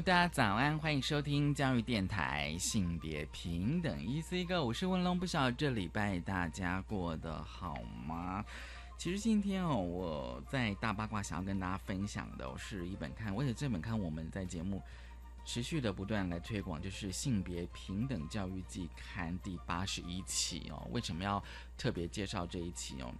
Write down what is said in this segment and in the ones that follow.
大家早安，欢迎收听教育电台性别平等 E C 哥我是文龙，不晓得这礼拜大家过得好吗？其实今天哦，我在大八卦想要跟大家分享的是一本刊，而且这本刊我们在节目持续的不断来推广，就是性别平等教育季刊第八十一期哦。为什么要特别介绍这一期哦？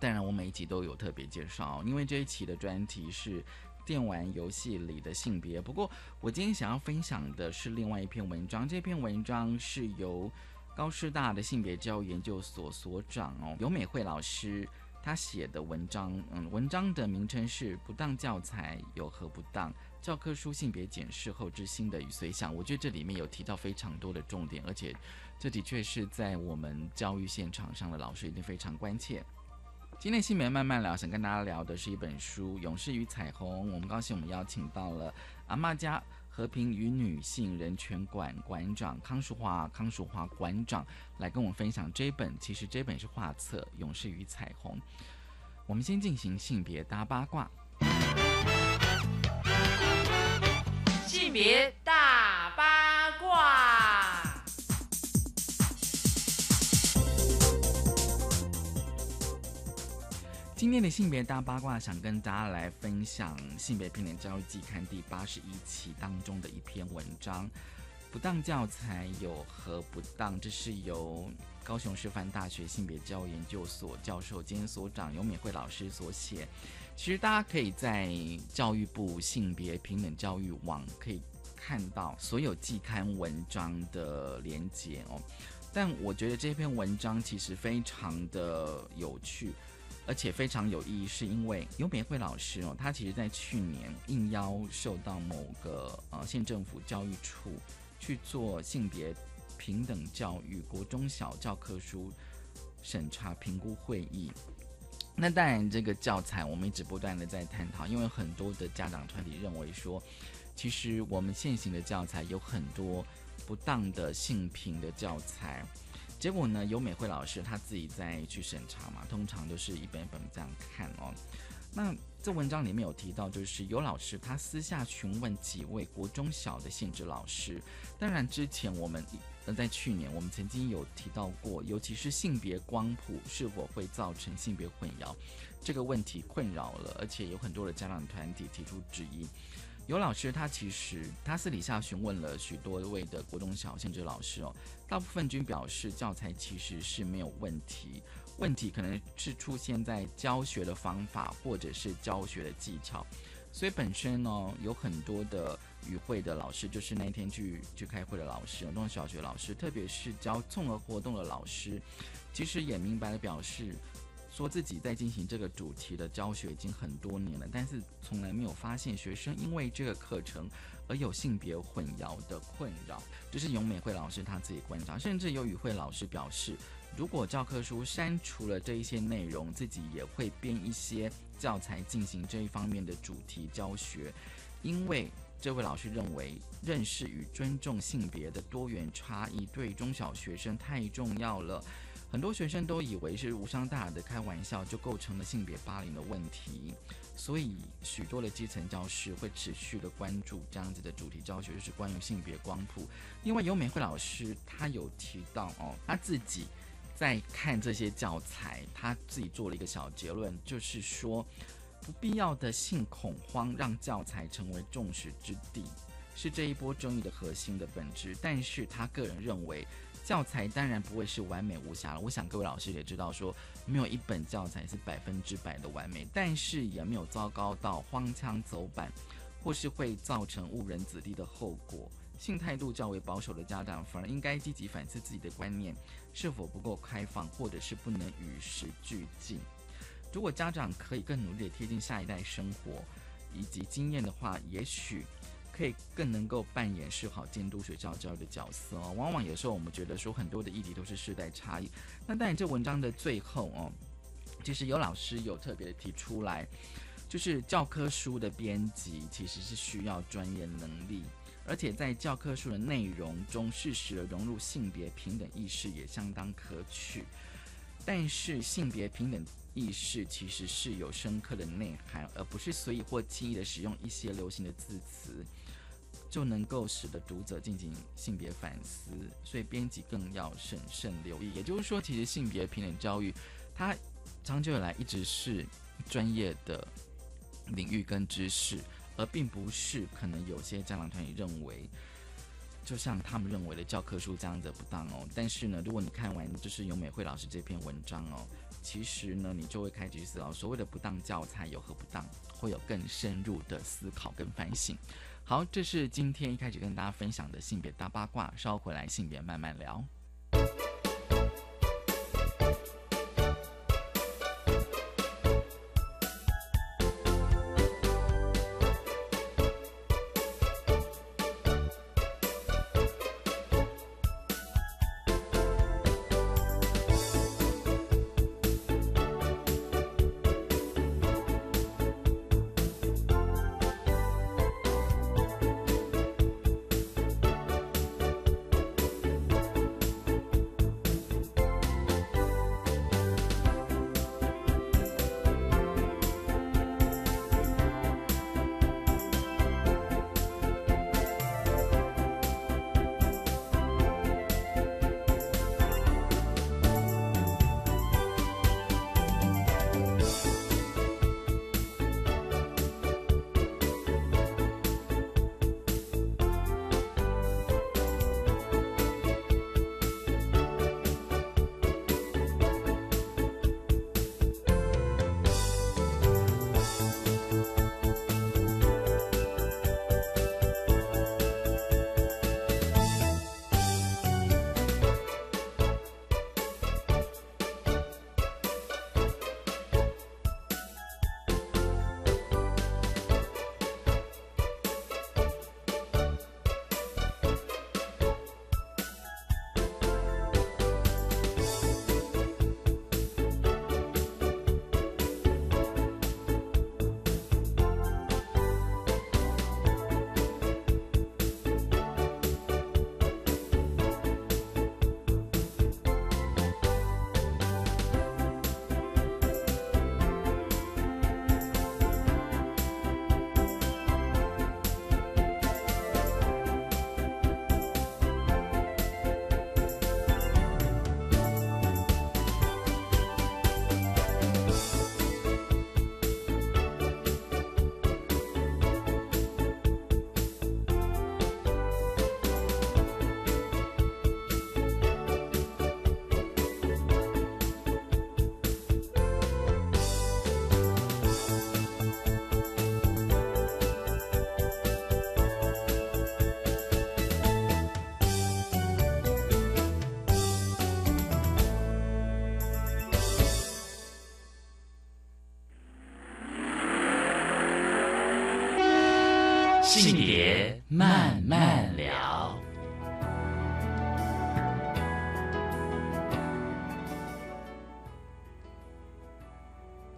当然，我每一集都有特别介绍，因为这一期的专题是。电玩游戏里的性别。不过，我今天想要分享的是另外一篇文章。这篇文章是由高师大的性别教育研究所所长哦尤美惠老师他写的文章。嗯，文章的名称是《不当教材有何不当？教科书性别检视后之心的与随想》。我觉得这里面有提到非常多的重点，而且这的确是在我们教育现场上的老师一定非常关切。今天性别慢慢聊，想跟大家聊的是一本书《勇士与彩虹》。我们高兴，我们邀请到了阿妈家和平与女性人权馆馆长康淑华，康淑华馆长来跟我们分享这本。其实这本是画册《勇士与彩虹》。我们先进行性别大八卦。性别大今天的性别大八卦，想跟大家来分享《性别平等教育季刊》第八十一期当中的一篇文章：不当教材有何不当？这是由高雄师范大学性别教育研究所教授兼所长尤美惠老师所写。其实大家可以在教育部性别平等教育网可以看到所有季刊文章的连结哦。但我觉得这篇文章其实非常的有趣。而且非常有意义，是因为尤美惠老师哦，她其实在去年应邀受到某个呃县政府教育处去做性别平等教育国中小教科书审查评估会议。那当然，这个教材我们一直不断的在探讨，因为很多的家长团体认为说，其实我们现行的教材有很多不当的性平的教材。结果呢？尤美惠老师他自己在去审查嘛，通常都是一本一本这样看哦。那这文章里面有提到，就是有老师他私下询问几位国中小的限制老师。当然，之前我们呃在去年我们曾经有提到过，尤其是性别光谱是否会造成性别混淆这个问题困扰了，而且有很多的家长团体提出质疑。尤老师他其实他私底下询问了许多位的国中小限制老师哦，大部分均表示教材其实是没有问题，问题可能是出现在教学的方法或者是教学的技巧，所以本身呢有很多的与会的老师，就是那天去去开会的老师，很多小学老师，特别是教综合活动的老师，其实也明白的表示。说自己在进行这个主题的教学已经很多年了，但是从来没有发现学生因为这个课程而有性别混淆的困扰。这是永美惠老师他自己观察，甚至有与会老师表示，如果教科书删除了这一些内容，自己也会编一些教材进行这一方面的主题教学，因为这位老师认为认识与尊重性别的多元差异对中小学生太重要了。很多学生都以为是无伤大雅的开玩笑，就构成了性别霸凌的问题，所以许多的基层教师会持续的关注这样子的主题教学，就是关于性别光谱。因为尤美惠老师他有提到哦，他自己在看这些教材，他自己做了一个小结论，就是说不必要的性恐慌让教材成为众矢之的，是这一波争议的核心的本质。但是他个人认为。教材当然不会是完美无瑕了，我想各位老师也知道，说没有一本教材是百分之百的完美，但是也没有糟糕到荒腔走板，或是会造成误人子弟的后果。性态度较为保守的家长，反而应该积极反思自己的观念是否不够开放，或者是不能与时俱进。如果家长可以更努力的贴近下一代生活以及经验的话，也许可以更能够扮演是好监督学校教育的角色哦。往往有时候我们觉得说很多的议题都是世代差异，那当然这文章的最后哦，其实有老师有特别的提出来，就是教科书的编辑其实是需要专业能力。而且在教科书的内容中，适时的融入性别平等意识也相当可取。但是性别平等意识其实是有深刻的内涵，而不是随意或轻易的使用一些流行的字词，就能够使得读者进行性别反思。所以编辑更要审慎留意。也就是说，其实性别平等教育，它长久以来一直是专业的领域跟知识。而并不是可能有些家长团体认为，就像他们认为的教科书这样子不当哦。但是呢，如果你看完就是尤美惠老师这篇文章哦，其实呢，你就会开始思考所谓的不当教材有何不当，会有更深入的思考跟反省。好，这是今天一开始跟大家分享的性别大八卦，稍后回来性别慢慢聊。性别慢慢聊，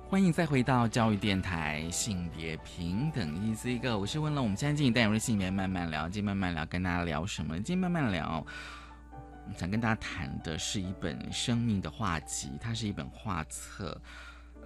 欢迎再回到教育电台性别平等一 C 个，我是问了，我们现在进行单元是性别慢慢聊，今天慢慢聊跟大家聊什么？今天慢慢聊，想跟大家谈的是一本生命的画集，它是一本画册。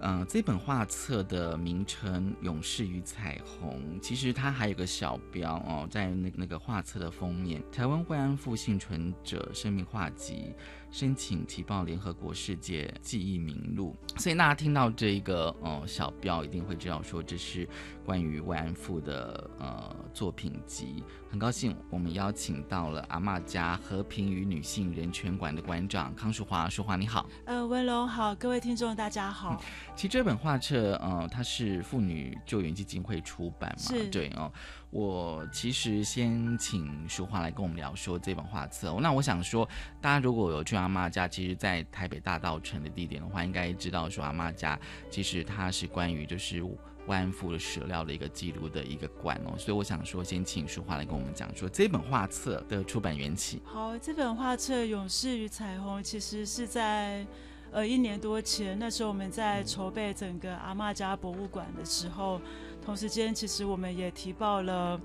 嗯，这本画册的名称《勇士与彩虹》，其实它还有个小标哦，在那那个画册的封面，《台湾慰安妇幸存者生命画集》。申请提报联合国世界记忆名录，所以大家听到这一个呃小标，一定会知道说这是关于慰安妇的呃作品集。很高兴我们邀请到了阿嬷家和平与女性人权馆的馆长康淑华，淑华你好。呃，文龙好，各位听众大家好。其实这本画册呃它是妇女救援基金会出版嘛，对哦。我其实先请淑华来跟我们聊说这本画册。那我想说，大家如果有去阿妈家，其实，在台北大道城的地点的话，应该知道说阿妈家其实它是关于就是慰安妇的史料的一个记录的一个馆哦。所以我想说，先请淑华来跟我们讲说这本画册的出版缘起。好，这本画册《勇士与彩虹》其实是在呃一年多前，那时候我们在筹备整个阿嬷家博物馆的时候，同时间其实我们也提报了。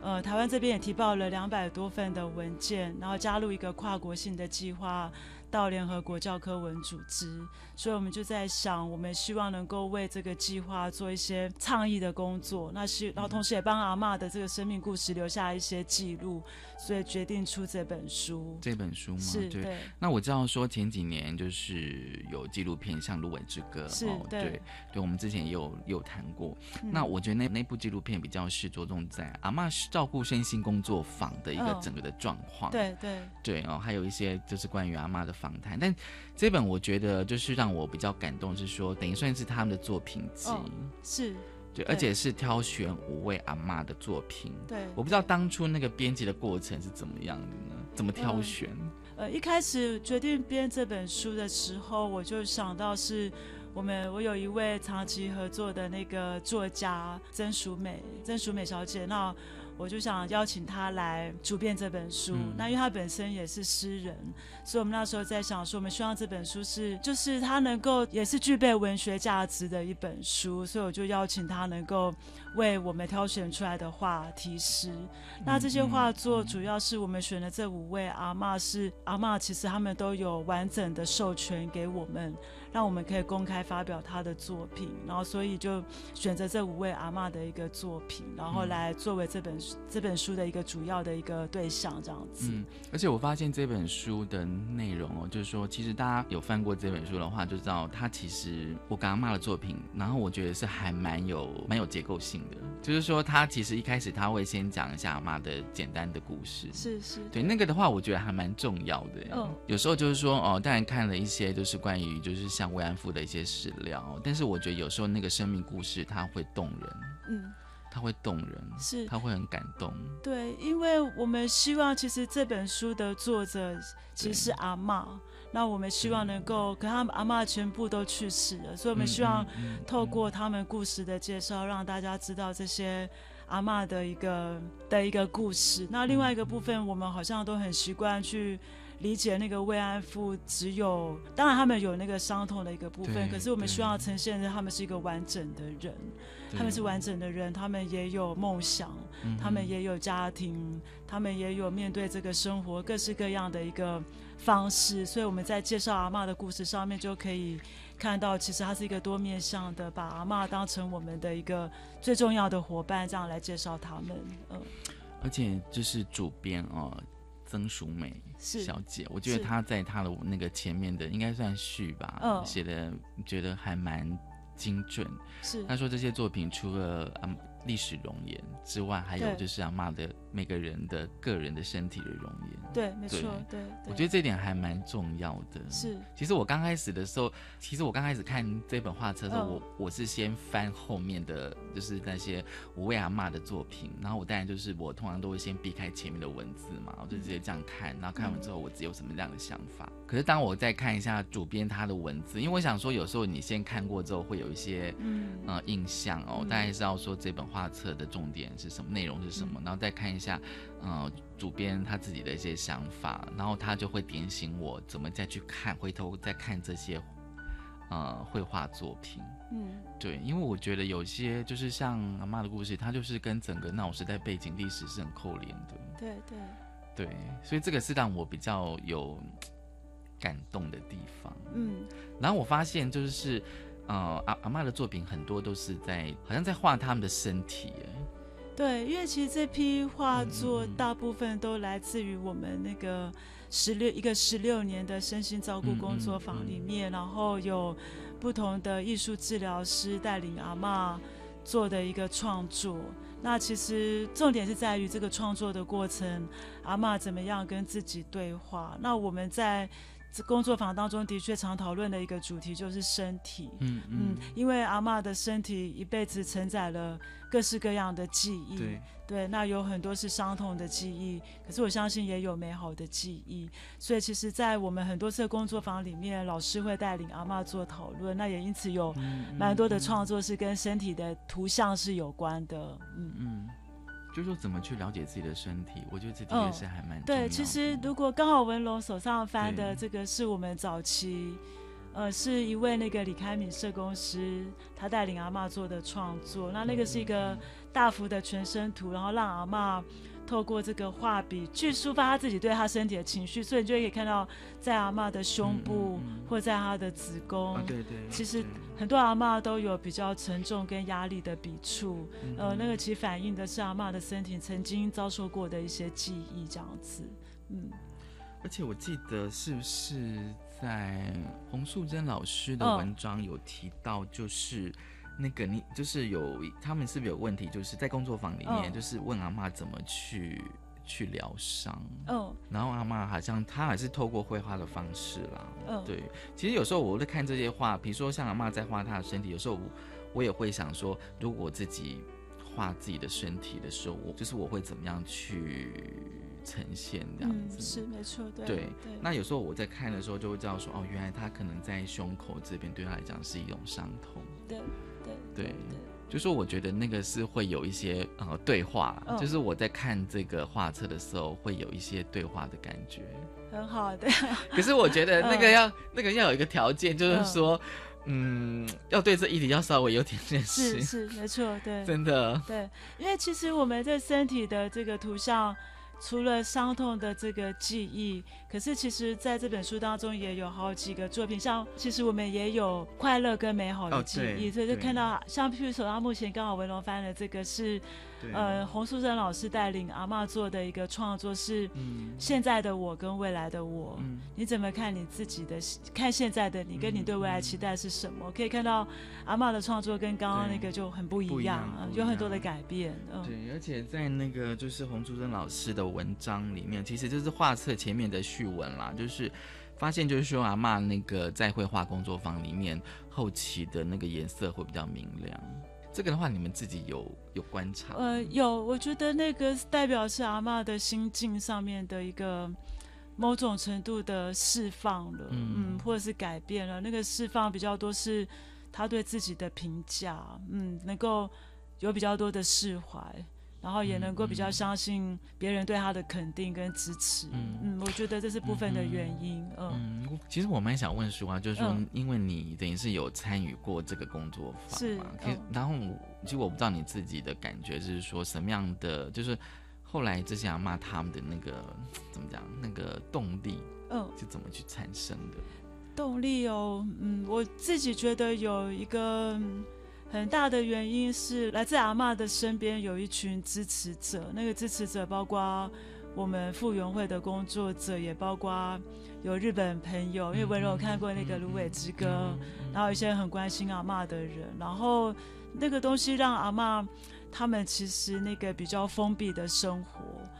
呃，台湾这边也提报了两百多份的文件，然后加入一个跨国性的计划。到联合国教科文组织，所以我们就在想，我们希望能够为这个计划做一些倡议的工作。那是，然后同时也帮阿妈的这个生命故事留下一些记录，所以决定出这本书。这本书吗？是，对。那我知道说前几年就是有纪录片，像《芦苇之歌》哦，对，对，我们之前也有有谈过。那我觉得那那部纪录片比较是着重在阿妈照顾身心工作坊的一个整个的状况。对对对哦，还有一些就是关于阿妈的。访谈，但这本我觉得就是让我比较感动，是说等于算是他们的作品集，是对，而且是挑选五位阿妈的作品。对，我不知道当初那个编辑的过程是怎么样的呢？怎么挑选？呃，一开始决定编这本书的时候，我就想到是我们我有一位长期合作的那个作家曾淑美，曾淑美小姐，那。我就想邀请他来主编这本书。那因为他本身也是诗人，所以我们那时候在想说，我们希望这本书是，就是他能够也是具备文学价值的一本书。所以我就邀请他能够为我们挑选出来的话题诗。那这些画作主要是我们选的这五位阿嬷是阿嬷，其实他们都有完整的授权给我们。让我们可以公开发表他的作品，然后所以就选择这五位阿妈的一个作品，然后来作为这本这本书的一个主要的一个对象，这样子。嗯，而且我发现这本书的内容哦，就是说，其实大家有翻过这本书的话，就知道它其实我刚刚骂的作品，然后我觉得是还蛮有蛮有结构性的，就是说，他其实一开始他会先讲一下阿妈的简单的故事，是是，对那个的话，我觉得还蛮重要的。嗯，有时候就是说哦，当然看了一些就是关于就是像。慰安妇的一些史料，但是我觉得有时候那个生命故事它会动人，嗯，它会动人，是，它会很感动。对，因为我们希望其实这本书的作者其实是阿妈，那我们希望能够，可他们阿妈全部都去世了，所以我们希望透过他们故事的介绍，让大家知道这些阿妈的一个的一个故事。那另外一个部分，我们好像都很习惯去。理解那个慰安妇只有，当然他们有那个伤痛的一个部分，可是我们希望呈现的他们是一个完整的人，他们是完整的人，他们也有梦想，他们也有家庭，他们也有面对这个生活各式各样的一个方式，所以我们在介绍阿妈的故事上面就可以看到，其实他是一个多面向的，把阿妈当成我们的一个最重要的伙伴，这样来介绍他们。嗯，而且就是主编哦。曾淑美小姐，我觉得她在她的那个前面的应该算序吧，写的觉得还蛮精准。是，她说这些作品除了嗯。历史容颜之外，还有就是阿妈的每个人的个人的身体的容颜。对，没错，对。我觉得这点还蛮重要的。是，其实我刚开始的时候，其实我刚开始看这本画册的时候，我我是先翻后面的就是那些五位阿妈的作品，然后我当然就是我通常都会先避开前面的文字嘛，我就直接这样看，然后看完之后我自己有什么样的想法。可是当我再看一下主编他的文字，因为我想说有时候你先看过之后会有一些嗯呃印象哦，大概知道说这本。画册的重点是什么？内容是什么？然后再看一下，呃，主编他自己的一些想法，然后他就会点醒我怎么再去看，回头再看这些，呃，绘画作品。嗯，对，因为我觉得有些就是像阿妈的故事，它就是跟整个那种时代背景历史是很扣连的。对对对，所以这个是让我比较有感动的地方。嗯，然后我发现就是。呃，阿阿妈的作品很多都是在，好像在画他们的身体，哎，对，因为其实这批画作大部分都来自于我们那个十六一个十六年的身心照顾工作坊里面，然后有不同的艺术治疗师带领阿妈做的一个创作。那其实重点是在于这个创作的过程，阿妈怎么样跟自己对话。那我们在。工作坊当中的确常讨论的一个主题就是身体。嗯嗯，因为阿妈的身体一辈子承载了各式各样的记忆，对，对，那有很多是伤痛的记忆，可是我相信也有美好的记忆。所以其实，在我们很多次的工作坊里面，老师会带领阿妈做讨论，那也因此有嗯蛮多的创作是跟身体的图像是有关的。嗯，嗯，就是说怎么去了解自己的身体，我觉得这的确嗯是还蛮对，其实如果刚好文龙手上翻的这个是我们早期。呃，是一位那个李开敏社工师，他带领阿嬷做的创作。那那个是一个大幅的全身图，然后让阿嬷透过这个画笔去抒发他自己对他身体的情绪，所以你就可以看到在阿嬷的胸部、嗯嗯嗯或在她的子宫，啊，对对，其实很多阿嬷都有比较沉重跟压力的笔触。嗯呃，那个其实反映的是阿嬷的身体曾经遭受过的一些记忆，这样子。嗯，而且我记得是不是在洪素贞老师的嗯。文章有提到，就是那个你就是有他们是不是有问题，就是在工作坊里面，嗯。就是问阿妈怎么去去疗伤，哦，然后阿妈好像她还是透过绘画的方式啦，嗯，对，其实有时候我在看这些画，比如说像阿妈在画她的身体，有时候我我也会想说，如果我自己画自己的身体的时候，我就是我会怎么样去呈现这样嗯，子。是没错，对对对。那有时候我在看的时候，就会知道说，哦，原来他可能在胸口这边对他来讲是一种伤痛。对对对对，就说我觉得那个是会有一些呃对话，嗯就是我在看这个画册的时候会有一些对话的感觉。很好的。可是我觉得那个嗯要、那个要有一个条件，就是说，嗯，要对这议题要稍微有点认识，是是没错，对 真的，对，因为其实我们这身体的这个图像。除了伤痛的这个记忆，可是其实在这本书当中也有好几个作品，像其实我们也有快乐跟美好的哦记忆，对所以就看到像譬如说，他目前刚好文龙翻的这个是，呃洪淑珍老师带领阿嬷做的一个创作，是嗯现在的我跟未来的我。嗯你怎么看你自己的看现在的你，跟你对未来期待是什么？可以看到阿嬷的创作跟刚刚那个就很不一样，有很多的改变。嗯，对，而且在那个就是洪淑珍老师的文章里面，其实就是画册前面的序文啦，就是发现就是说阿妈那个在绘画工作坊里面后期的那个颜色会比较明亮。这个的话，你们自己有有观察吗？呃，有，我觉得那个代表是阿妈的心境上面的一个某种程度的释放了，嗯嗯或者是改变了。那个释放比较多是他对自己的评价，嗯，能够有比较多的释怀。然后也能够比较相信别人对他的肯定跟支持，嗯。嗯我觉得这是部分的原因，嗯，嗯，其实我蛮想问叔啊，就是说嗯，因为你等于是有参与过这个工作坊是嘛，可以嗯。然后其实我不知道你自己的感觉是说什么样的，就是后来这些阿嬷他们的那个怎么讲，那个动力嗯，是怎么去产生的？动力哦，嗯，我自己觉得有一个嗯很大的原因是来自阿嬷的身边有一群支持者，那个支持者包括我们傅园会的工作者，也包括有日本朋友，因为温柔有看过那个《芦苇之歌》，然后有一些很关心阿嬷的人，然后那个东西让阿妈他们其实那个比较封闭的生活，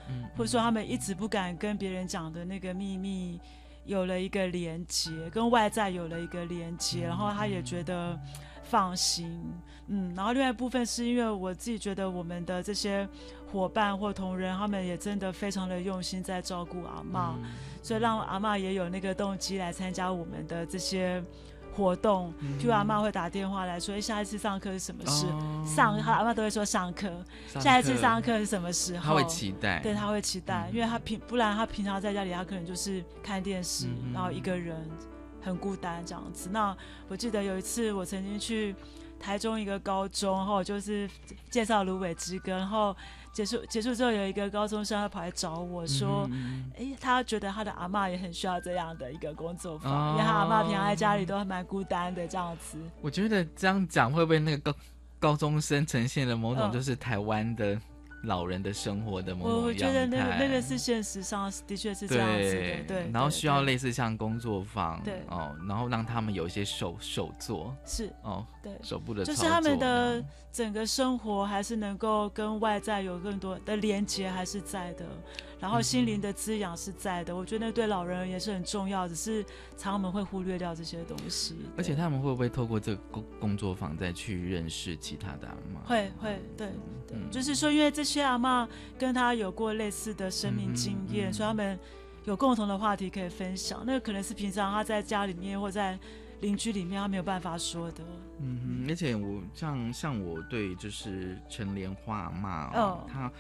嗯或者说他们一直不敢跟别人讲的那个秘密，有了一个连接，跟外在有了一个连接，然后他也觉得放心，嗯，然后另外一部分是因为我自己觉得我们的这些伙伴或同仁，他们也真的非常的用心在照顾阿妈，嗯。所以让阿妈也有那个动机来参加我们的这些活动，嗯。譬如阿妈会打电话来说，哎，下一次上课是什么事？哦。上，他阿妈都会说上课，上下一次上课是什么时候？他会期待，对，他会期待，嗯。因为他平不然他平常在家里，他可能就是看电视，嗯然后一个人很孤单这样子。那我记得有一次我曾经去台中一个高中，然后就是介绍《芦苇之歌》，然后结束结束之后，有一个高中生他跑来找我说。他觉得他的阿嬷也很需要这样的一个工作坊，哦因为他阿嬷平常在家里都还蛮孤单的这样子。我觉得这样讲会不会那个高高中生呈现了某种嗯就是台湾的老人的生活的某我种我觉得那个那个是现实上的确是这样子的，对。然后需要类似像工作坊，对哦，然后让他们有一些手手作，是哦，对，手部的就是他们的整个生活还是能够跟外在有更多的连接，还是在的。然后心灵的滋养是在的。我觉得那对老人也是很重要，只是常我们会忽略掉这些东西。而且他们会不会透过这个工工作坊再去认识其他的阿妈？会会，对对，就是说，因为这些阿妈跟他有过类似的生命经验，所以他们有共同的话题可以分享。那个可能是平常他在家里面或在邻居里面他没有办法说的。嗯哼，而且我像像我对就是陈莲花阿妈哦，她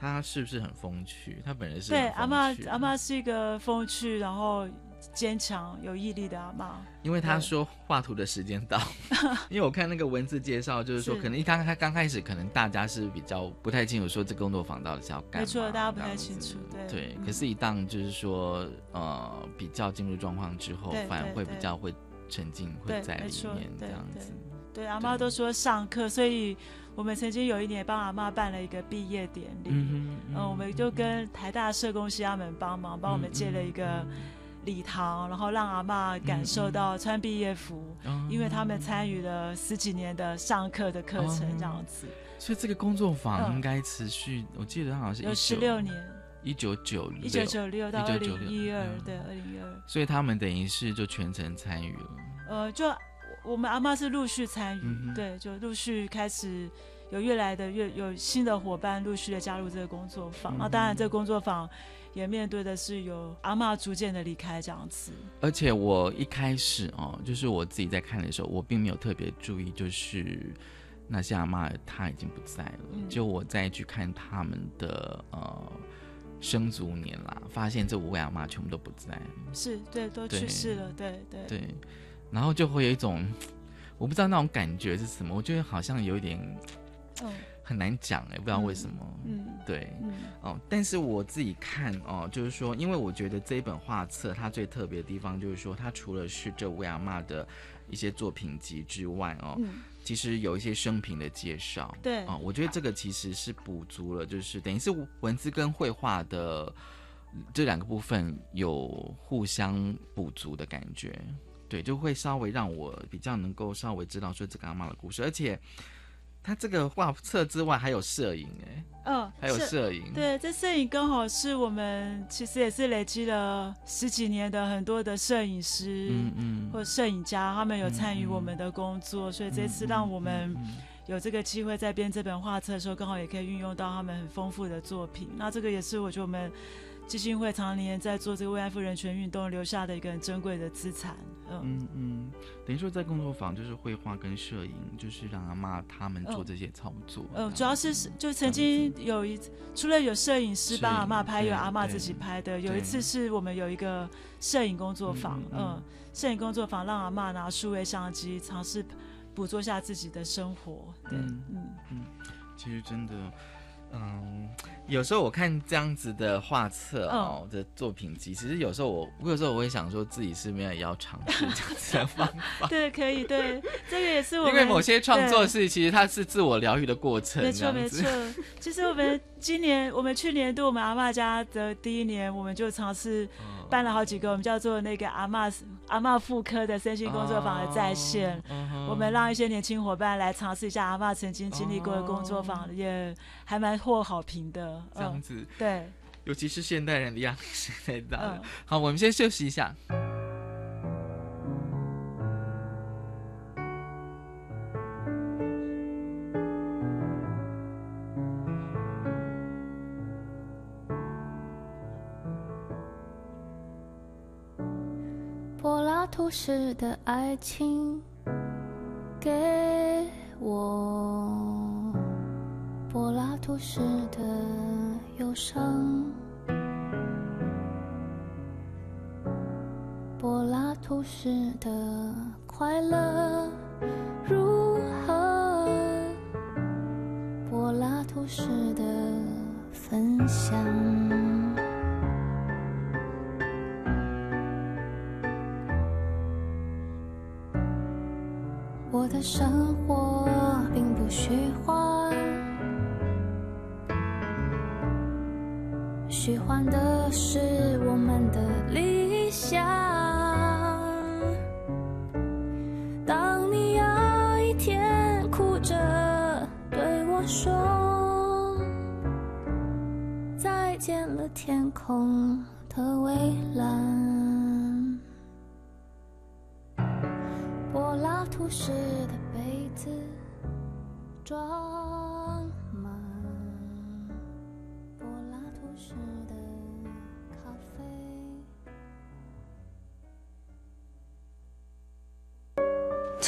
她是不是很风趣？他本人是对阿妈阿妈是一个风趣，然后坚强有毅力的阿妈。因为他说画图的时间到，因为我看那个文字介绍，就是说可能一刚开刚开始，可能大家是比较不太清楚说这工作坊到底是要干嘛，没错，大家不太清楚，对对。可是，一旦就是说呃比较进入状况之后，反而会比较会。沉浸会在里面这样子，对阿妈都说上课，所以我们曾经有一年帮阿妈办了一个毕业典礼，嗯，我们就跟台大社工师他们帮忙，帮我们借了一个礼堂，然后让阿妈感受到穿毕业服，因为他们参与了十几年的上课的课程这样子。所以这个工作坊应该持续，我记得好像是有十六年。一九九一九九六到二零一二，对，二零一二。所以他们等于是就全程参与了。呃，就我们阿妈是陆续参与，对，就陆续开始有越来的越有新的伙伴陆续的加入这个工作坊。那当然，这个工作坊也面对的是有阿妈逐渐的离开这样子。而且我一开始哦，就是我自己在看的时候，我并没有特别注意，就是那些阿妈她已经不在了。就我再去看他们的呃。生卒年啦，发现这五位阿妈全部都不在，是对，都去世了，对对对，然后就会有一种，我不知道那种感觉是什么，我觉得好像有一点，嗯，很难讲哎，不知道为什么，嗯，对，嗯，哦，但是我自己看哦，就是说，因为我觉得这一本画册它最特别的地方就是说，它除了是这五位阿妈的一些作品集之外哦。其实有一些生平的介绍，对。啊，我觉得这个其实是补足了，就是等于是文字跟绘画的这两个部分有互相补足的感觉，对，就会稍微让我比较能够稍微知道说这个阿妈的故事，而且。他这个画册之外还有摄影哎，嗯，还有摄影。对，这摄影刚好是我们其实也是累积了十几年的很多的摄影师，嗯嗯，或摄影家，他们有参与我们的工作，所以这次让我们有这个机会在编这本画册的时候，刚好也可以运用到他们很丰富的作品。那这个也是我觉得我们。基金会常年在做这个慰安妇人权运动留下的一个很珍贵的资产。嗯嗯，等于说在工作坊就是绘画跟摄影，就是让阿妈他们做这些操作。嗯，主要是就曾经有一除了有摄影师帮阿妈拍，有阿妈自己拍的。有一次是我们有一个摄影工作坊，嗯，摄影工作坊让阿妈拿数位相机尝试捕捉下自己的生活。对，嗯嗯，其实真的。嗯，有时候我看这样子的画册哦的作品集，其实有时候我，我有时候我会想说自己是没有也要尝试这样子的方法。对，可以，对，这个也是我因为某些创作是其实它是自我疗愈的过程。没错，没错。其实我们今年，我们去年度我们阿妈家的第一年，我们就尝试。办了好几个，我们叫做那个阿妈阿妈妇科的身心工作坊的在线，我们让一些年轻伙伴来尝试一下阿妈曾经经历过的工作坊，也还蛮获好评的。这样子，对，尤其是现代人的压力实在大。好，我们先休息一下。图式的爱情，给我柏拉图式的忧伤，柏拉图式的快乐如何？柏拉图式的分享。的生活并不虚幻，虚幻的是我们的理想。当你有一天哭着对我说，再见了天空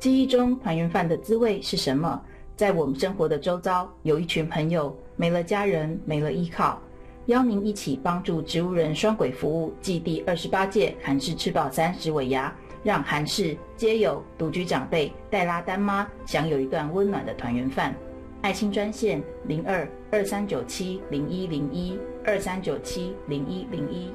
记忆中团圆饭的滋味是什么？在我们生活的周遭，有一群朋友没了家人，没了依靠，邀您一起帮助植物人双轨服务暨第二十八届韩式吃饱三十尾牙，让韩式街友、独居长辈、带拉单妈享有一段温暖的团圆饭。爱心专线零二二三九七零一零一二三九七零一零一。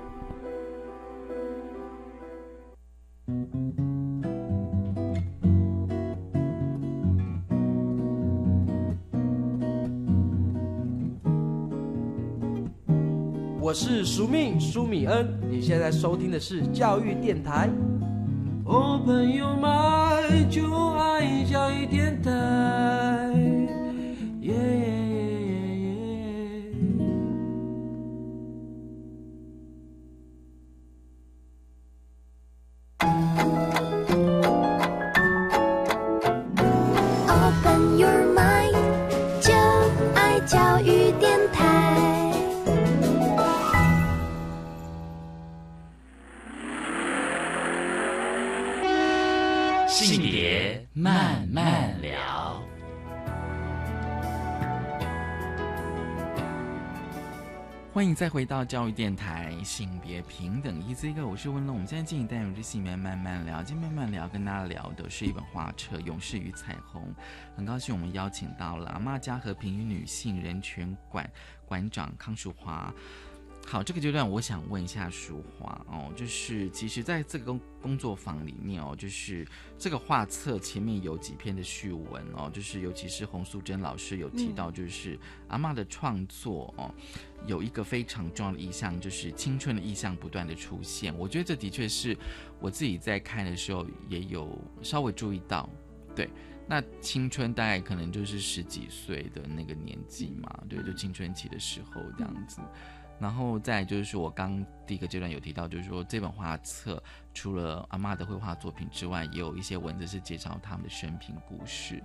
我是苏命苏米恩，你现在收听的是教育电台。哦，朋友们就爱教育电台。耶慢聊。欢迎再回到教育电台，性别平等一这个，我是温龙。我们现在进行单元是性别慢慢聊，今天慢慢聊跟大家聊的是一本画册《勇士与彩虹》。很高兴我们邀请到了阿妈家和平与女性人权馆馆长康淑华。好，这个阶段我想问一下淑华哦，就是其实在这个工工作坊里面哦，就是这个画册前面有几篇的序文哦，就是尤其是洪素贞老师有提到，就是阿妈的创作哦，有一个非常重要的意象，就是青春的意象不断的出现。我觉得这的确是我自己在看的时候也有稍微注意到，对。那青春大概可能就是十几岁的那个年纪嘛，对，就青春期的时候这样子。然后再就是说我刚第一个阶段有提到，就是说这本画册除了阿妈的绘画作品之外，也有一些文字是介绍他们的生平故事。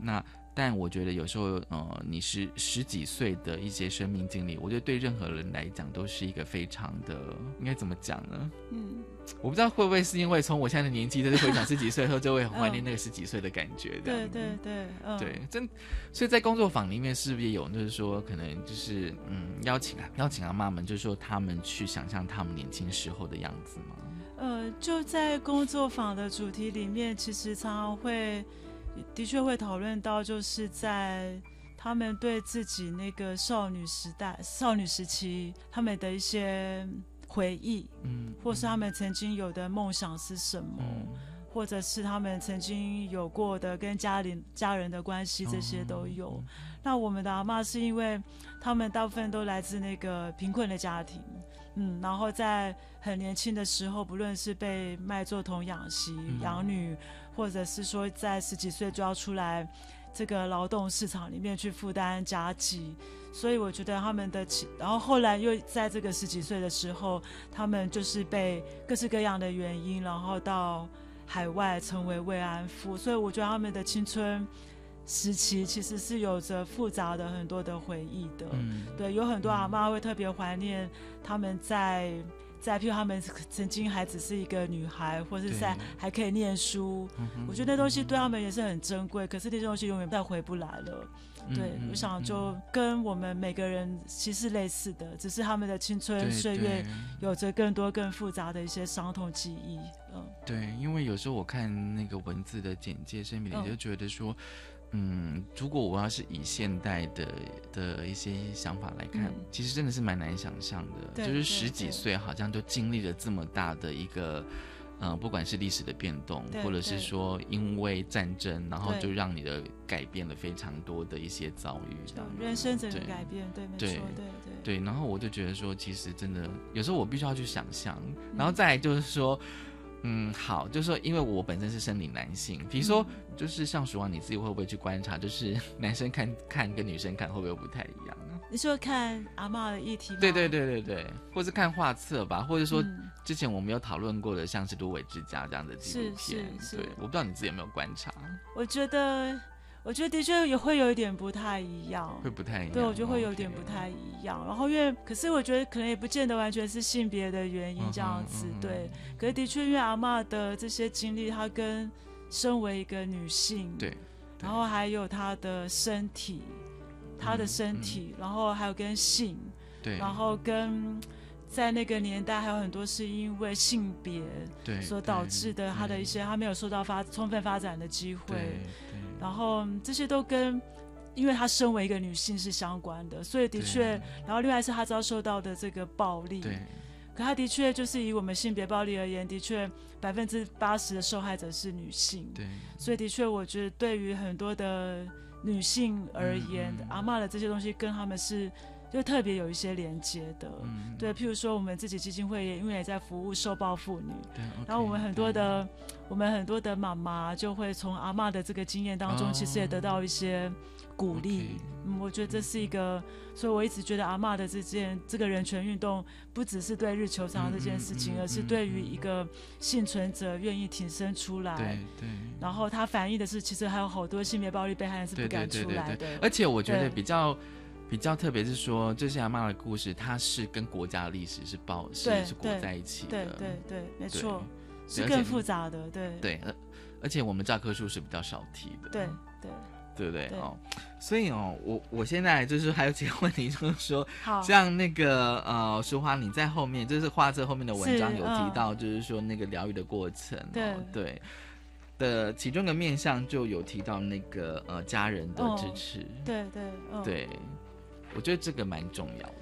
那但我觉得有时候，呃，你是十几岁的一些生命经历，我觉得对任何人来讲都是一个非常的，应该怎么讲呢？嗯，我不知道会不会是因为从我现在的年纪，就是回想十几岁后，就会很怀念那个十几岁的感觉。对对对，嗯，对，真，所以在工作坊里面是不是也有，就是说可能就是嗯，邀请啊，邀请阿妈们，就是说他们去想象他们年轻时候的样子吗？呃，就在工作坊的主题里面，其实常常会，的确会讨论到，就是在他们对自己那个少女时代、少女时期他们的一些回忆，嗯，或是他们曾经有的梦想是什么，或者是他们曾经有过的跟家里家人的关系，这些都有。那我们的阿妈是因为他们大部分都来自那个贫困的家庭，嗯，然后在很年轻的时候，不论是被卖做童养媳、养女，或者是说在十几岁就要出来这个劳动市场里面去负担家计，所以我觉得他们的，然后后来又在这个十几岁的时候，他们就是被各式各样的原因，然后到海外成为慰安妇，所以我觉得他们的青春时期其实是有着复杂的很多的回忆的。嗯对，有很多阿妈会特别怀念他们在在，譬如他们曾经还只是一个女孩，或是在还可以念书。我觉得那东西对他们也是很珍贵，可是那些东西永远再回不来了。对，嗯我想就跟我们每个人其实类似的，只是他们的青春岁月有着更多更复杂的一些伤痛记忆。嗯，对，因为有时候我看那个文字的简介声明，嗯就觉得说，嗯，如果我要是以现代的的一些想法来看，嗯。其实真的是蛮难想象的，对对就是十几岁好像就经历了这么大的一个。呃，不管是历史的变动，或者是说因为战争，然后就让你的改变了非常多的一些遭遇，这样人生整个改变，对，没错，对对对。对，然后我就觉得说，其实真的有时候我必须要去想象，然嗯后再来就是说，嗯，好，就是说，因为我本身是生理男性，比如说，嗯就是像鼠王，你自己会不会去观察，就是 男生看看跟女生看会不会不太一样呢？你说看阿嬷的议题吗？对对对对对，或是看画册吧，或者说嗯之前我们有讨论过的，像是《芦苇之家》这样的纪录片，是是对，我不知道你自己有没有观察，我觉得，我觉得的确也会有一点不太一样，会不太一样，对，我觉得会有点不太一样。然后因为，可是我觉得可能也不见得完全是性别的原因这样子，对。可是的确，因为阿嬷的这些经历，她跟身为一个女性，对，然后还有她的身体，她的身体，然后还有跟性，嗯对。然后跟。在那个年代，还有很多是因为性别对所导致的，她的一些她没有受到发充分发展的机会。对然后嗯这些都跟，因为她身为一个女性是相关的，所以的确，然后另外是她遭受到的这个暴力，对，可他的确就是以我们性别暴力而言，的确百分之八十的受害者是女性，对，所以的确我觉得对于很多的女性而言，嗯。阿嬷的这些东西跟他们是。就特别有一些连接的，嗯对，譬如说我们自己基金会也因为也在服务受暴妇女，对然后我们很多的，我们很多的妈妈就会从阿嬷的这个经验当中，哦。其实也得到一些鼓励。嗯，我觉得这是一个，所以我一直觉得阿嬷的这件这个人权运动，不只是对日球场这件事情，嗯嗯嗯而是对于一个幸存者愿意挺身出来。对对。然后他反映的是，其实还有好多性别暴力被害人是不敢出来的。对对对对而且我觉得比较。比较特别是说，这些阿妈的故事，它是跟国家的历史是包是裹在一起的，对对对，没错，是更复杂的，对对，而而且我们教科书是比较少提的，对对对不对？对。哦？所以哦，我我现在就是还有几个问题，就是说，像那个呃，淑华你在后面就是画册后面的文章有提嗯。到，就是说那个疗愈的过程，对哦、对。的其中的面向就有提到那个呃家人的支持，对对嗯。对，我觉得这个蛮重要的。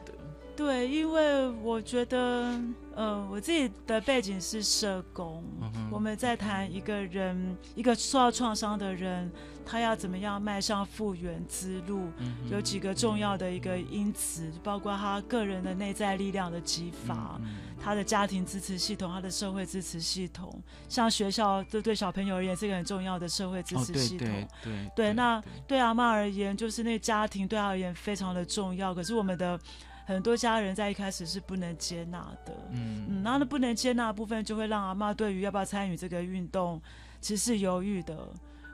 对，因为我觉得，呃，我自己的背景是社工，嗯我们在谈一个人，一个受到创伤的人，他要怎么样迈向复原之路，嗯有几个重要的一个因子，包括他个人的内在力量的激发，嗯他的家庭支持系统，他的社会支持系统，像学校，这对小朋友而言是一个很重要的社会支持系统。对对对，那对阿妈而言，就是那家庭对他而言非常的重要。可是我们的很多家人在一开始是不能接纳的，嗯嗯，然后那不能接纳的部分就会让阿妈对于要不要参与这个运动，其实是犹豫的。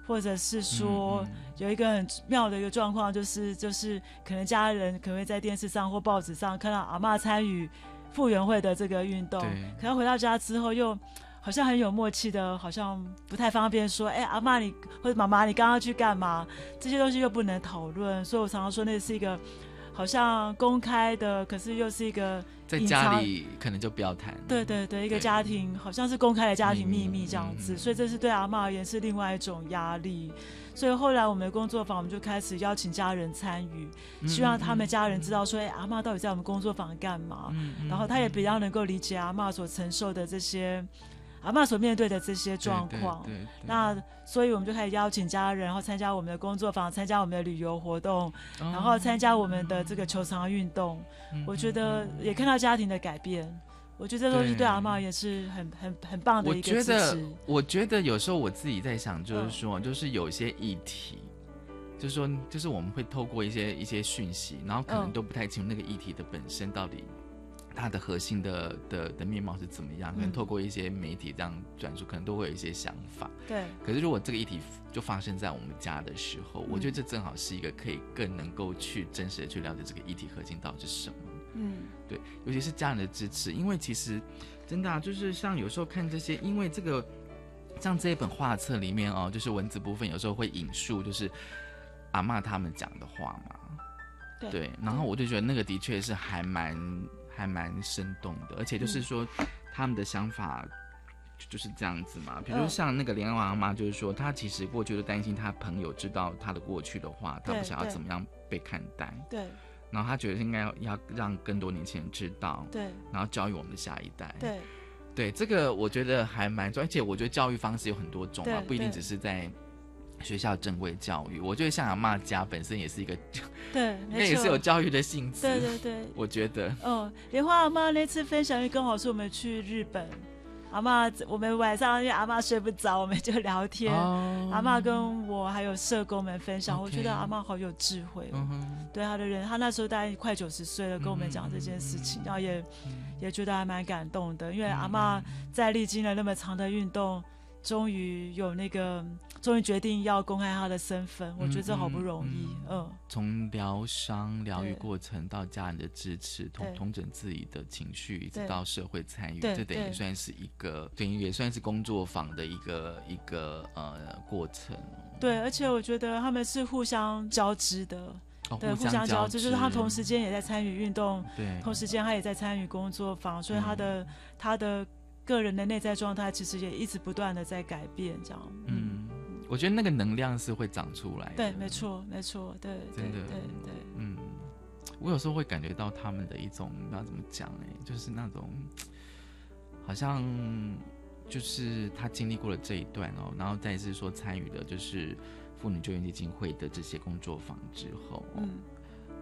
或者是嗯说有一个很妙的一个状况，就是就是可能家人可能会在电视上或报纸上看到阿妈参与傅园会的这个运动，可能回到家之后又好像很有默契的，好像不太方便说，哎、阿妈你或者妈妈你刚刚去干嘛？这些东西又不能讨论，所以我常常说那是一个好像公开的，可是又是一个在家里可能就不要谈。对对对，一个家庭好像是公开的家庭秘密这样子，所以这是对阿嬷而言是另外一种压力。所以后来我们的工作坊，我们就开始邀请家人参与，希望他们家人知道说，哎、阿嬷到底在我们工作坊干嘛？然后他也比较能够理解阿嬷所承受的这些。阿嬷所面对的这些状况，对对。对那所以我们就开始邀请家人，然后参加我们的工作坊，参加我们的旅游活动，哦。然后参加我们的这个球场运动。嗯我觉得也看到家庭的改变，我觉得这东西对阿嬷也是很很很棒的一个支觉得持。，我觉得有时候我自己在想，就是嗯说，就是有一些议题，就是说，就是我们会透过一些一些讯息，然后可能嗯。都不太清楚那个议题的本身到底它的核心的的的面貌是怎么样，可能透过一些媒体这样转述，可能都会有一些想法。对。可是如果这个议题就发生在我们家的时候，我觉得这正好是一个可以更能够去真实的去了解这个议题核心到底是什么。嗯，对，尤其是家人的支持，因为其实真的啊，就是像有时候看这些，因为这个像这一本画册里面哦，就是文字部分有时候会引述，就是阿妈他们讲的话嘛。对，然后我就觉得那个的确是还蛮还蛮生动的，而且就是说他们的想法就是这样子嘛。比如像那个连王妈，就是说她其实过去都担心她朋友知道她的过去的话，她不想要怎么样被看待。对。然后她觉得应该要让更多年轻人知道。对。然后教育我们的下一代。对。对，这个我觉得还蛮重要，而且我觉得教育方式有很多种啊，不一定只是在。学校正规教育，我觉得像阿妈家本身也是一个，对，那也是有教育的性质。对对对，我觉得。嗯，莲花阿妈那次分享，刚好是我们去日本，阿妈我们晚上因为阿妈睡不着，我们就聊天。阿妈跟我还有社工们分享，我觉得阿妈好有智慧。嗯对他的人，他那时候大概快九十岁了，跟我们讲这件事情，然后也也觉得还蛮感动的，因为阿妈在历经了那么长的运动。终于有那个，终于决定要公开他的身份，我觉得这好不容易。嗯，从疗伤、疗愈过程到家人的支持，同同整自己的情绪，一直到社会参与，这等于算是一个，等于也算是工作坊的一个一个呃过程。对，而且我觉得他们是互相交织的，对，互相交织，就是他同时间也在参与运动，对，同时间他也在参与工作坊，所以他的他的。个人的内在状态其实也一直不断的在改变，这样。嗯，我觉得那个能量是会长出来。对，没错，没错，对，真的，对对。嗯，我有时候会感觉到他们的一种，不知道怎么讲哎，就是那种，好像就是他经历过了这一段哦，然后再是说参与的就是妇女救援基金会的这些工作坊之后，嗯。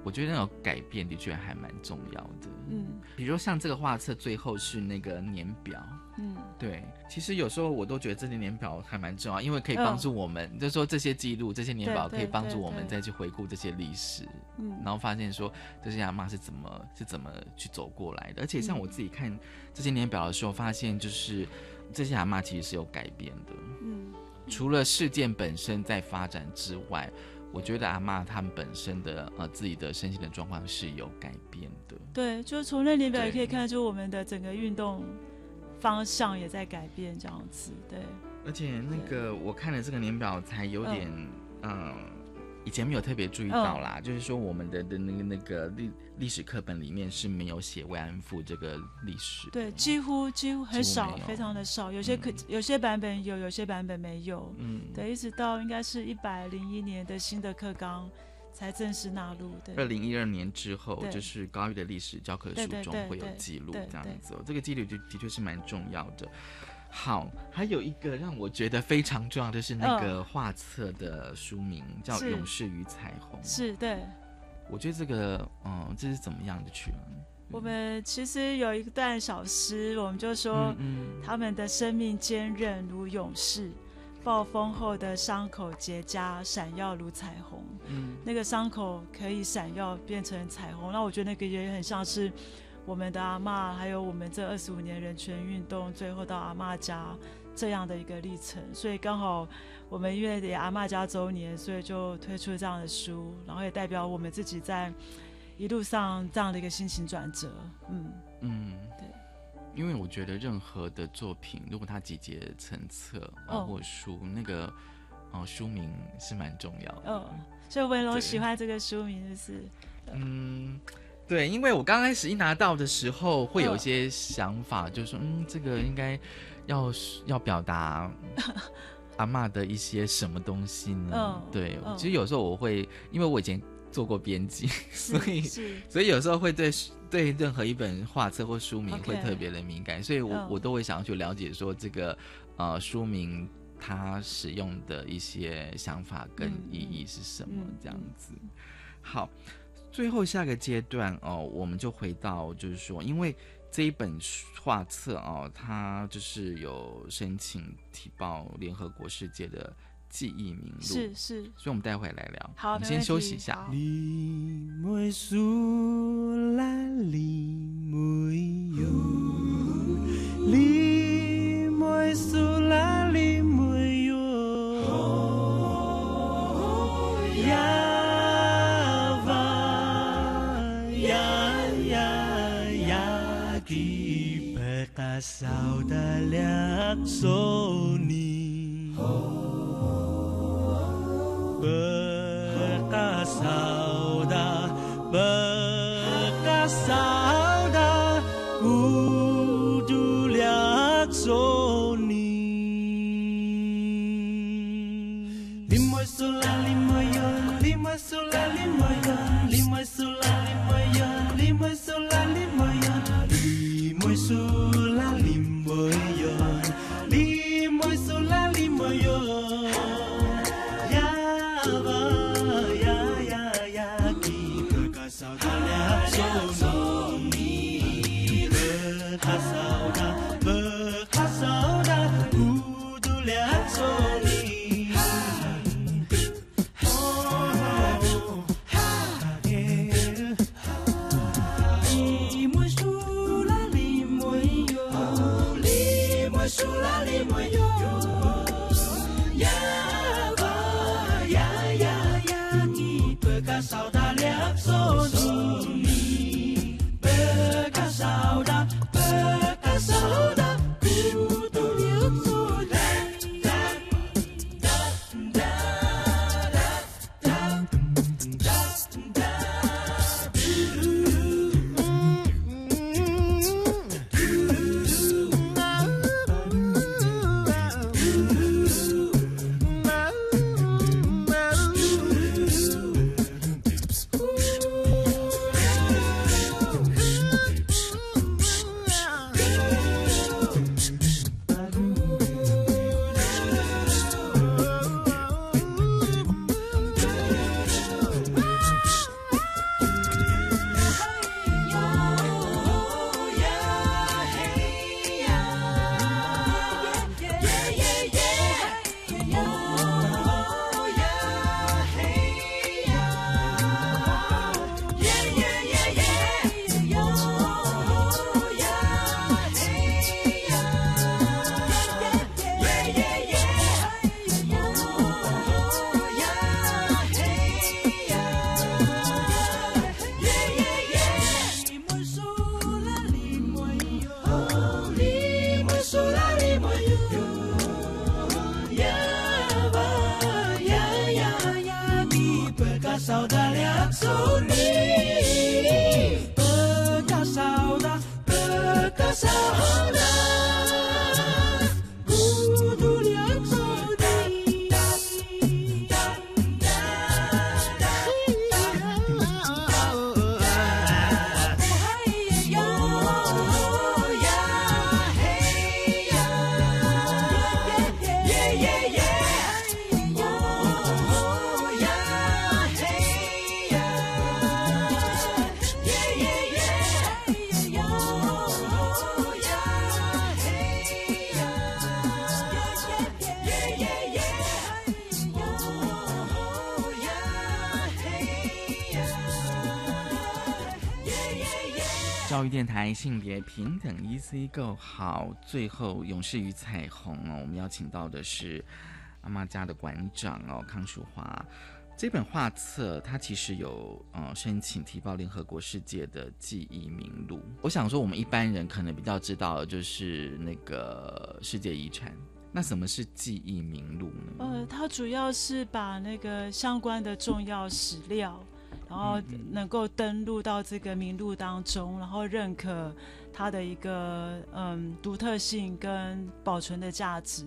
我觉得那种改变的确还蛮重要的。嗯，比如像这个画册最后是那个年表。嗯，对，其实有时候我都觉得这些年表还蛮重要，因为可以帮助我们，就是说这些记录、这些年表可以帮助我们再去回顾这些历史。嗯，然后发现说这些阿妈是怎么是怎么去走过来的。而且像我自己看这些年表的时候，发现就是这些阿妈其实是有改变的。嗯，除了事件本身在发展之外。我觉得阿妈他们本身的呃自己的身心的状况是有改变的。对，就是从那年表也可以看出我们的整个运动方向也在改变，这样子。对。而且那个我看了这个年表才有点嗯。以前没有特别注意到啦，就是说我们的的那个那个历历史课本里面是没有写慰安妇这个历史，对，几乎几乎很少，非常的少，有些可有些版本有，有些版本没有，嗯，对，一直到应该是一百零一年的新的课纲才正式纳入的。二零一二年之后，就是高一的历史教科书中会有记录这样子，这个记录就的确是蛮重要的。好，还有一个让我觉得非常重要的是那个画册的书名叫《勇士与彩虹》。是对，我觉得这个，嗯，这是怎么样的曲？我们其实有一段小诗，我们就说，嗯他们的生命坚韧如勇士，暴风后的伤口结痂，闪耀如彩虹。嗯，那个伤口可以闪耀变成彩虹，那我觉得那个也很像是。我们的阿妈，还有我们这二十五年人权运动，最后到阿妈家这样的一个历程，所以刚好我们因为阿妈家周年，所以就推出这样的书，然后也代表我们自己在一路上这样的一个心情转折。嗯嗯，对，因为我觉得任何的作品，如果它集结成册啊或书，那个哦书名是蛮重要的。嗯，所以文龙喜欢这个书名，就是嗯。对，因为我刚开始一拿到的时候，会有一些想法，就是说，嗯，这个应该要要表达 阿妈的一些什么东西呢？嗯，对，其实有时候我会，因为我以前做过编辑，所以所以有时候会对对任何一本画册或书名会特别的敏感，所以我我都会想要去了解说这个呃书名它使用的一些想法跟意义是什么，这样子。好。最后下个阶段哦，我们就回到就是说，因为这一本画册哦，它就是有申请提报联合国世界的记忆名录，是是，所以我们待会来聊。好，我们先休息一下。Sony 教育电台性别平等 EC Go 好，最后勇士与彩虹哦，我们邀请到的是阿妈家的馆长哦，康淑华。这本画册它其实有呃申请提报联合国世界的记忆名录。我想说，我们一般人可能比较知道的就是那个世界遗产。那什么是记忆名录呢？呃，它主要是把那个相关的重要史料。然后能够登录到这个名录当中，然后认可它的一个嗯独特性跟保存的价值。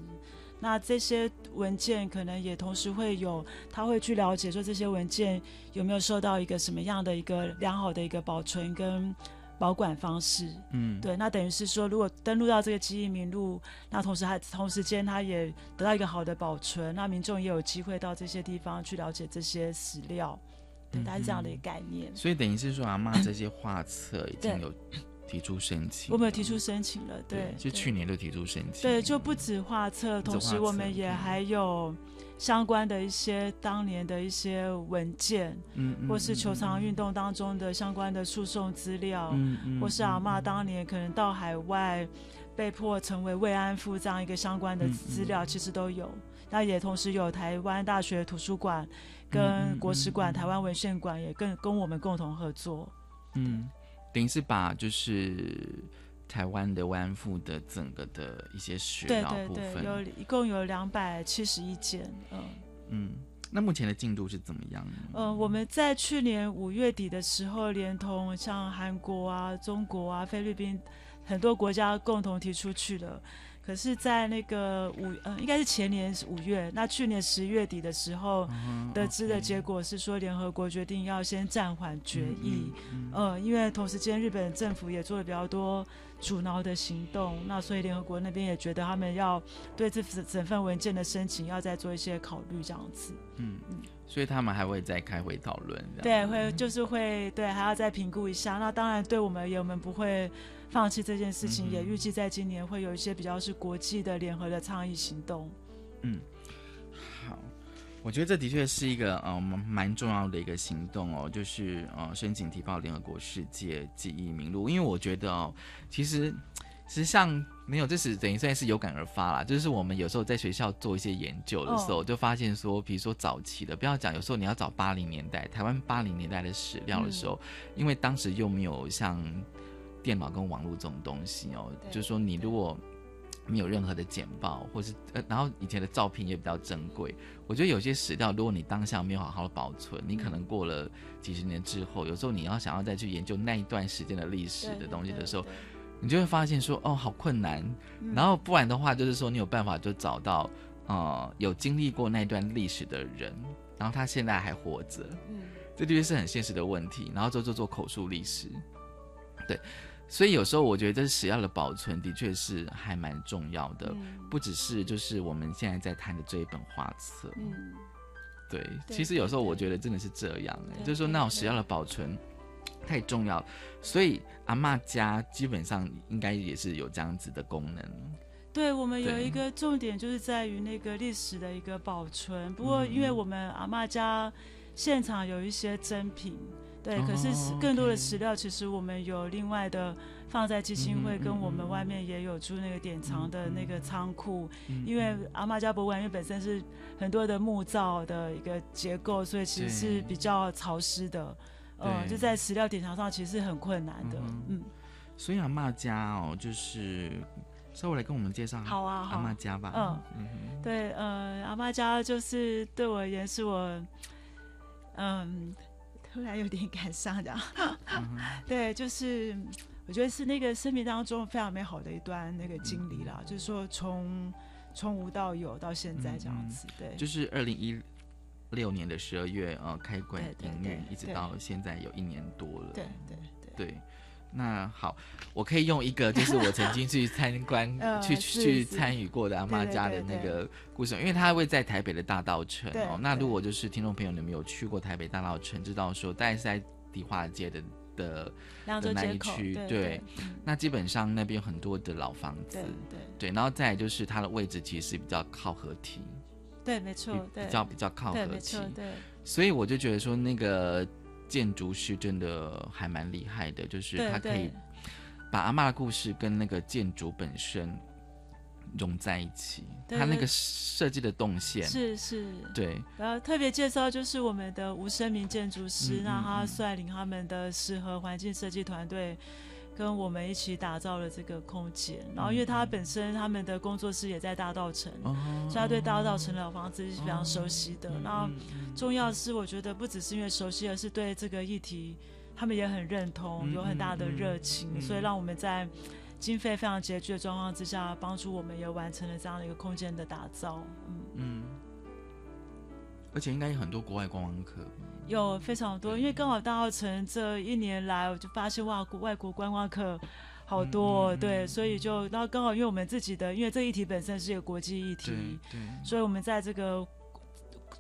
那这些文件可能也同时会有，他会去了解说这些文件有没有受到一个什么样的一个良好的一个保存跟保管方式。嗯，对，那等于是说，如果登录到这个记忆名录，那同时还同时间他也得到一个好的保存，那民众也有机会到这些地方去了解这些史料。对，它是这样的一个概念。所以等于是说，阿妈这些画册已经有提出申请，我们有提出申请了，对，就去年就提出申请，对，就不止画册，同时我们也还有相关的一些当年的一些文件，嗯，或是球场运动当中的相关的诉讼资料，嗯嗯，或是阿妈当年可能到海外被迫成为慰安妇这样一个相关的资料，其实都有。那也同时有台湾大学图书馆跟国史馆、台湾文献馆也跟跟我们共同合作。嗯，等于是把就是台湾的慰安妇的整个的一些史料部分，有一共有两百七十一件。嗯嗯，那目前的进度是怎么样呢？嗯，我们在去年五月底的时候，连同像韩国啊、中国啊、菲律宾很多国家共同提出去了。可是，在那个五呃，应该是前年五月，那去年十月底的时候，得知的结果是说，联合国决定要先暂缓决议，呃，因为同时间日本政府也做了比较多阻挠的行动，那所以联合国那边也觉得他们要对这整份文件的申请要再做一些考虑，这样子。嗯嗯，所以他们还会再开会讨论。对，会就是会对，还要再评估一下。那当然，对我们而言我们不会。放弃这件事情，也预计在今年会有一些比较是国际的联合的倡议行动。嗯，好，我觉得这的确是一个呃蛮重要的一个行动哦，就是呃申请提报联合国世界记忆名录。因为我觉得哦，其实其实像没有，这是等于算是有感而发啦。就是我们有时候在学校做一些研究的时候，就发现说，比如说早期的，不要讲，有时候你要找八零年代台湾八零年代的史料的时候，因为当时又没有像。电脑跟网络这种东西哦，就是说你如果没有任何的简报，或是呃，然后以前的照片也比较珍贵。我觉得有些史料，如果你当下没有好好的保存，你可能过了几十年之后，有时候你要想要再去研究那一段时间的历史的东西的时候，你就会发现说哦，好困难。然后不然的话，就是说你有办法就找到呃有经历过那一段历史的人，然后他现在还活着，嗯，这的确是很现实的问题。然后就做做口述历史，对。所以有时候我觉得这史料的保存的确是还蛮重要的，不只是就是我们现在在谈的这一本画册。嗯，对，其实有时候我觉得真的是这样，就是说那种史料的保存太重要，所以阿妈家基本上应该也是有这样子的功能。对我们有一个重点就是在于那个历史的一个保存，不过因为我们阿妈家现场有一些珍品。对，可是更多的史料，其实我们有另外的放在基金会，跟我们外面也有租那个典藏的那个仓库。因为阿妈家博物馆因为本身是很多的木造的一个结构，所以其实是比较潮湿的。嗯，就在史料典藏上其实是很困难的。嗯，所以阿妈家哦，就是稍微来跟我们介绍好啊，阿妈家吧。嗯，对，呃，阿妈家就是对我而言是我，嗯。突然有点感伤，这样，对，就是我觉得是那个生命当中非常美好的一段那个经历啦，就是说从从无到有到现在这样子，对，就是二零一六年的十二月呃开馆营运，一直到现在有一年多了，对对。对。那好，我可以用一个，就是我曾经去参观、去去参与过的阿妈家的那个故事，因为他会在台北的大道城哦。那如果就是听众朋友你们有去过台北大道城，知道说大概是在迪化街的的的那一区，对。那基本上那边有很多的老房子，对对。然后再就是它的位置其实比较靠河堤，对，没错，比较比较靠河堤，对。所以我就觉得说那个。建筑师真的还蛮厉害的，就是他可以把阿妈的故事跟那个建筑本身融在一起。他那个设计的动线是是，对。然后特别介绍就是我们的吴生明建筑师，让他率领他们的适合环境设计团队。跟我们一起打造了这个空间，然后因为他本身他们的工作室也在大道城，所以他对大道城老房子是非常熟悉的。然后重要是我觉得不只是因为熟悉，而是对这个议题他们也很认同，有很大的热情，所以让我们在经费非常拮据的状况之下，帮助我们也完成了这样的一个空间的打造。嗯嗯，而且应该有很多国外观光客。有非常多，因为刚好大澳城这一年来，我就发现哇，外国观光客好多，对，所以就然后刚好因为我们自己的，因为这议题本身是一个国际议题，对，所以我们在这个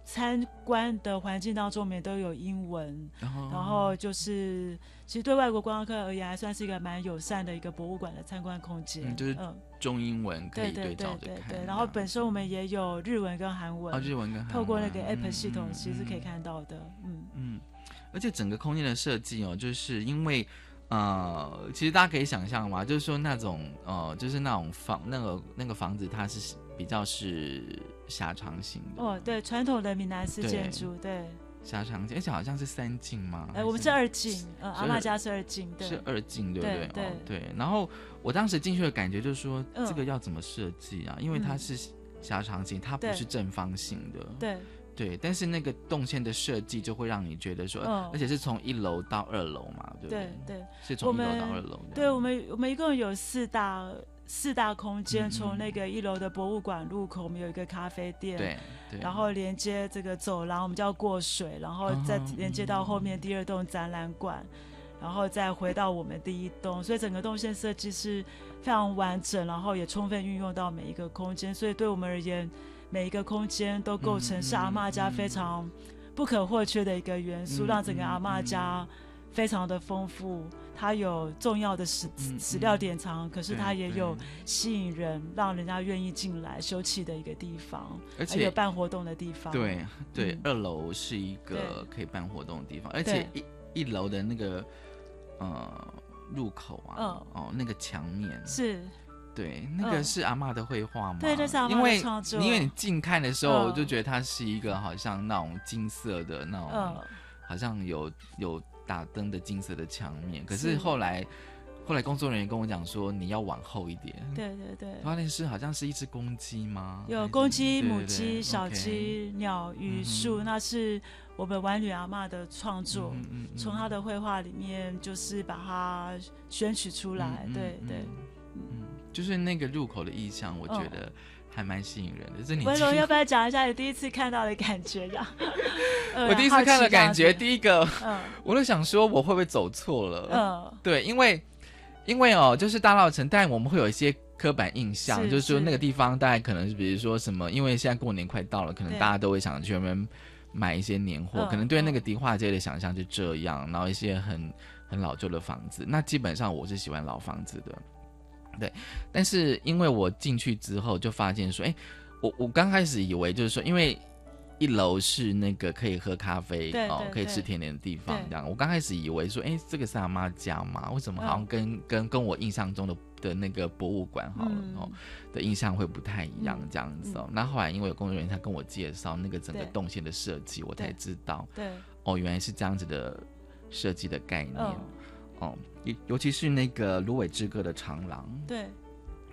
参观的环境当中，我们也都有英文，然后然后就是其实对外国观光客而言，还算是一个蛮友善的一个博物馆的参观空间，嗯就是嗯。中英文可以对对照着对看，对，然后本身我们也有日文跟韩文，哦日文跟韩文。透过那个嗯 app 系统嗯其实是可以看到的，嗯。嗯，而且整个空间的设计哦，就是因为呃，其实大家可以想象嘛，就是说那种呃，就是那种房那个那个房子，它是比较是狭长型的，哦，对，传统的闽南式建筑，对，狭长型，而且好像是三进吗？哎，我们是二进，呃，阿拉家是二进，对，是二进，对不对？对对哦，对。然后我当时进去的感觉就是说，嗯这个要怎么设计啊？因为它嗯是狭长型，它不是正方形的。对对，但是那个动线的设计就会让你觉得说，而且是从一楼到二楼嘛，对不对对，是从一楼到二楼。对我们我们一共有四大四大空间，嗯从那个一楼的博物馆入口，我们有一个咖啡店，对对。然后连接这个走廊，我们叫过水，然后再嗯连接到后面第二栋展览馆，然后再回到我们第一栋，所以整个动线设计是非常完整，然后也充分运用到每一个空间，所以对我们而言，每一个空间都构成是阿妈家非常不可或缺的一个元素，嗯让整个阿妈家非常的丰富。它有重要的史史料典藏，可是它也有吸引人，让人家愿意进来休憩的一个地方，而且有办活动的地方。对对嗯，二楼是一个可以办活动的地方，而且一一楼的那个呃入口啊，嗯哦那个墙面是，对，那个嗯是阿妈的绘画吗？对那是阿嬷的因为创作因为你近看的时候，我就觉得它是一个好像那种金色的那种，嗯好像有有打灯的金色的墙面。可是是后来后来工作人员跟我讲说，你要往后一点。对对对，发现是好像是一只公鸡吗？有公鸡、母鸡、小鸡、鸟、榆树，那是我们玩女阿妈的创作，嗯嗯嗯从她的绘画里面就是把它选取出来，对对。嗯，就是那个入口的意象，我觉嗯得还蛮吸引人的。这你温柔要不要讲一下你第一次看到的感觉？这样，呃我第一次看的感觉，第一个，嗯 我都想说我会不会走错了？嗯 对，因为因为哦，就是大稻城，但我们会有一些刻板印象，就是说那个地方大概可能是比如说什么，因为现在过年快到了，可能大家都会想去那边买一些年货，嗯可能对那个迪化街的想象就这样，然后一些很很老旧的房子，那基本上我是喜欢老房子的。对，但是因为我进去之后就发现说，哎，我我刚开始以为就是说，因为一楼是那个可以喝咖啡哦，可以吃甜点的地方，这样。我刚开始以为说，哎，这个是阿妈家吗？为什么好像嗯跟、跟跟我印象中的的那个博物馆好了、嗯哦的印象会不太一样嗯这样子哦。那、后来因为有工作人员他跟我介绍那个整个动线的设计，我才知道对，哦，原来是这样子的设计的概念、嗯哦。尤尤其是那个芦苇之歌的长廊，对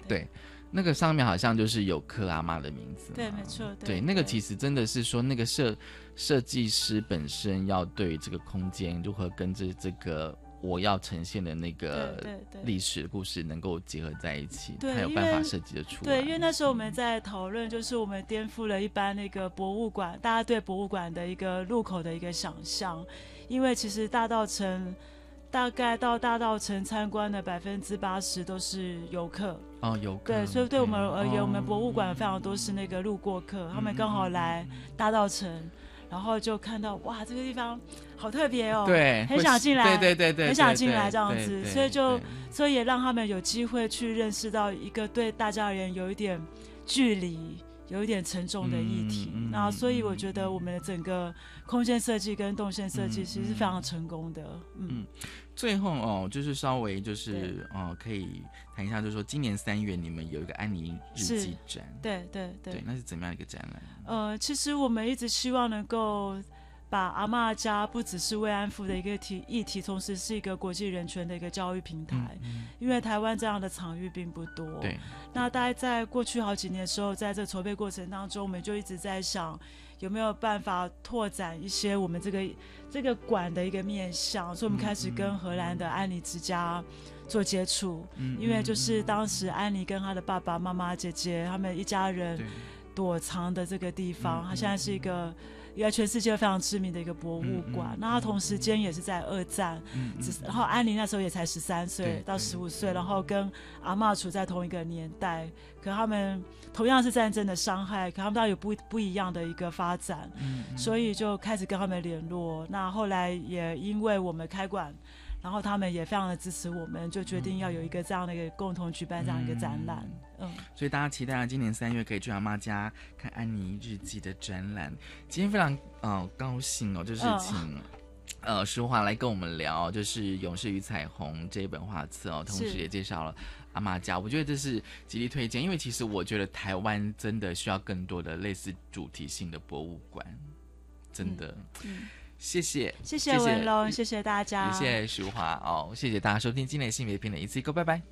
对，那个上面好像就是有克阿妈的名字。对，没错，对，那个其实真的是说，那个设设计师本身要对这个空间如何跟这这个我要呈现的那个历史故事能够结合在一起，对才有办法设计的出来。对，因为那时候我们在讨论，就是我们颠覆了一般那个博物馆，大家对博物馆的一个入口的一个想象，因为其实大道城大概到大道城参观的百分之八十都是游客。哦，游客对，所以对我们而言，哦我们博物馆非常多是那个路过客，他们刚好来大道城，然后就看到哇，这个地方好特别哦，对很想进来，对对对对很想进来这样子，所以就所以也让他们有机会去认识到一个对大家而言有一点距离。有一点沉重的议题，那所以我觉得我们的整个空间设计跟动线设计其实是非常成功的。嗯，嗯，最后哦，就是稍微就是哦，可以谈一下，就是说今年三月你们有一个安妮日记展，对对对。对，那是怎么样一个展览？呃，其实我们一直希望能够把阿嬷家不只是慰安妇的一个题议题，同时是一个国际人权的一个教育平台。因为台湾这样的场域并不多。对。那大概在过去好几年的时候，在这筹备过程当中，我们就一直在想，有没有办法拓展一些我们这个这个馆的一个面向，所以我们开始跟荷兰的安妮之家。做接触，嗯因为就是当时安妮跟她的爸爸妈妈、姐姐他们一家人躲藏的这个地方，它现在是一个一个全世界非常知名的一个博物馆。那他同时间也是在二战，只是然后安妮那时候也才十三岁到十五岁，然后跟阿嬷处在同一个年代，可他们同样是战争的伤害，可他们倒有不不一样的一个发展，所以就开始跟他们联络。那后来也因为我们开馆。然后他们也非常的支持我们，就决定要有一个这样的一个共同举办这样一个展览。嗯，所以大家期待今年三月可以去阿妈家看安妮日记的展览。今天非常呃高兴哦，就是请呃淑华来跟我们聊，就是《勇士与彩虹》这一本画册哦，同时也介绍了阿妈家。我觉得这是极力推荐，因为其实我觉得台湾真的需要更多的类似主题性的博物馆，真的。嗯。谢谢，谢谢文龙，谢谢大家，谢谢淑华。哦，谢谢大家收听今天性别平等一次一个，拜。拜。